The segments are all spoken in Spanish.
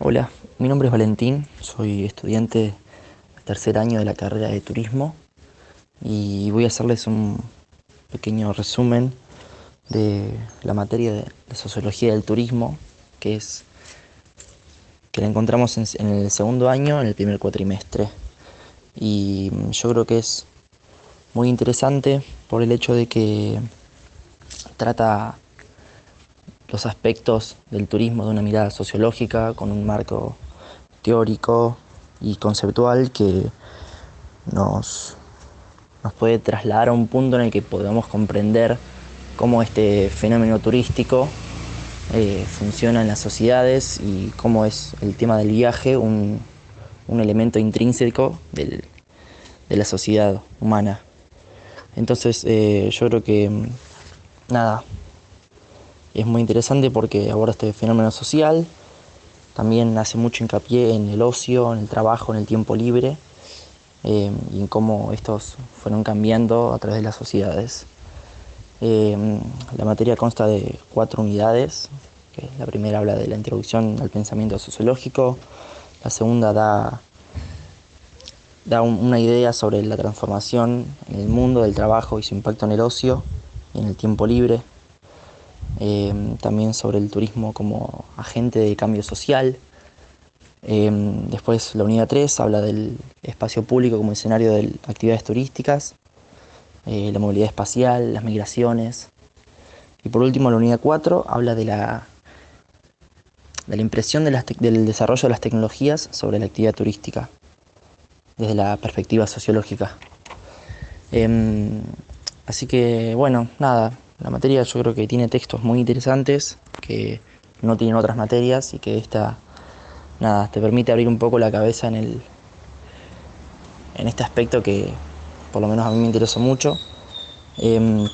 Hola, mi nombre es Valentín, soy estudiante de tercer año de la carrera de turismo y voy a hacerles un pequeño resumen de la materia de, sociología del turismo, que es que la encontramos en, en, el segundo año, en el primer cuatrimestre. Y yo creo que es muy interesante por el hecho de que trata los aspectos del turismo de una mirada sociológica, con un marco teórico y conceptual que nos, nos puede trasladar a un punto en el que podamos comprender cómo este fenómeno turístico eh, funciona en las sociedades y cómo es el tema del viaje un, elemento intrínseco de la sociedad humana. Entonces eh, yo creo que, nada, es muy interesante porque aborda este fenómeno social, también hace mucho hincapié en el ocio, en el trabajo, en el tiempo libre eh, y en cómo estos fueron cambiando a través de las sociedades. Eh, la materia consta de cuatro unidades, la primera habla de la introducción al pensamiento sociológico, la segunda da, da una idea sobre la transformación en el mundo del trabajo y su impacto en el ocio y en el tiempo libre, Em, también sobre el turismo como agente de cambio social. Em, después la unidad 3 habla del espacio público como escenario de actividades turísticas, eh, la movilidad espacial, las migraciones. Y por último la unidad 4 habla de la, de la impresión del desarrollo de las tecnologías sobre la actividad turística desde la perspectiva sociológica. Em, así que bueno, nada, la materia yo creo que tiene textos muy interesantes que no tienen otras materias y que esta, nada, te permite abrir un poco la cabeza en, el, en este aspecto que por lo menos a mí me interesó mucho. Em,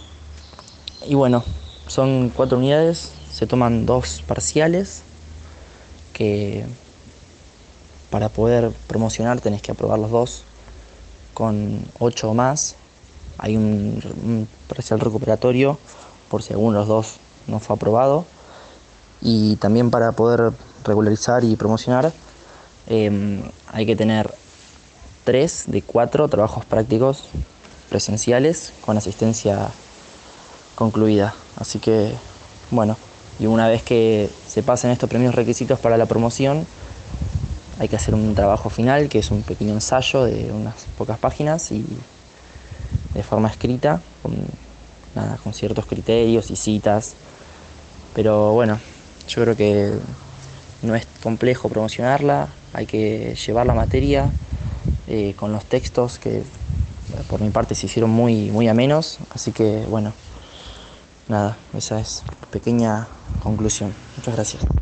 y bueno, son cuatro unidades, se toman dos parciales que para poder promocionar tenés que aprobar los dos con ocho o más hay un, parcial recuperatorio por si alguno de los dos no fue aprobado. Y también para poder regularizar y promocionar em, hay que tener tres de cuatro trabajos prácticos presenciales con asistencia concluida. Así que, bueno, y una vez que se pasen estos premios requisitos para la promoción, hay que hacer un trabajo final, que es un pequeño ensayo de unas pocas páginas y de forma escrita, con, nada, con ciertos criterios y citas. Pero bueno, yo creo que no es complejo promocionarla, hay que llevar la materia eh, con los textos que por mi parte se hicieron muy, muy amenos, así que bueno, nada, esa es pequeña conclusión. Muchas gracias.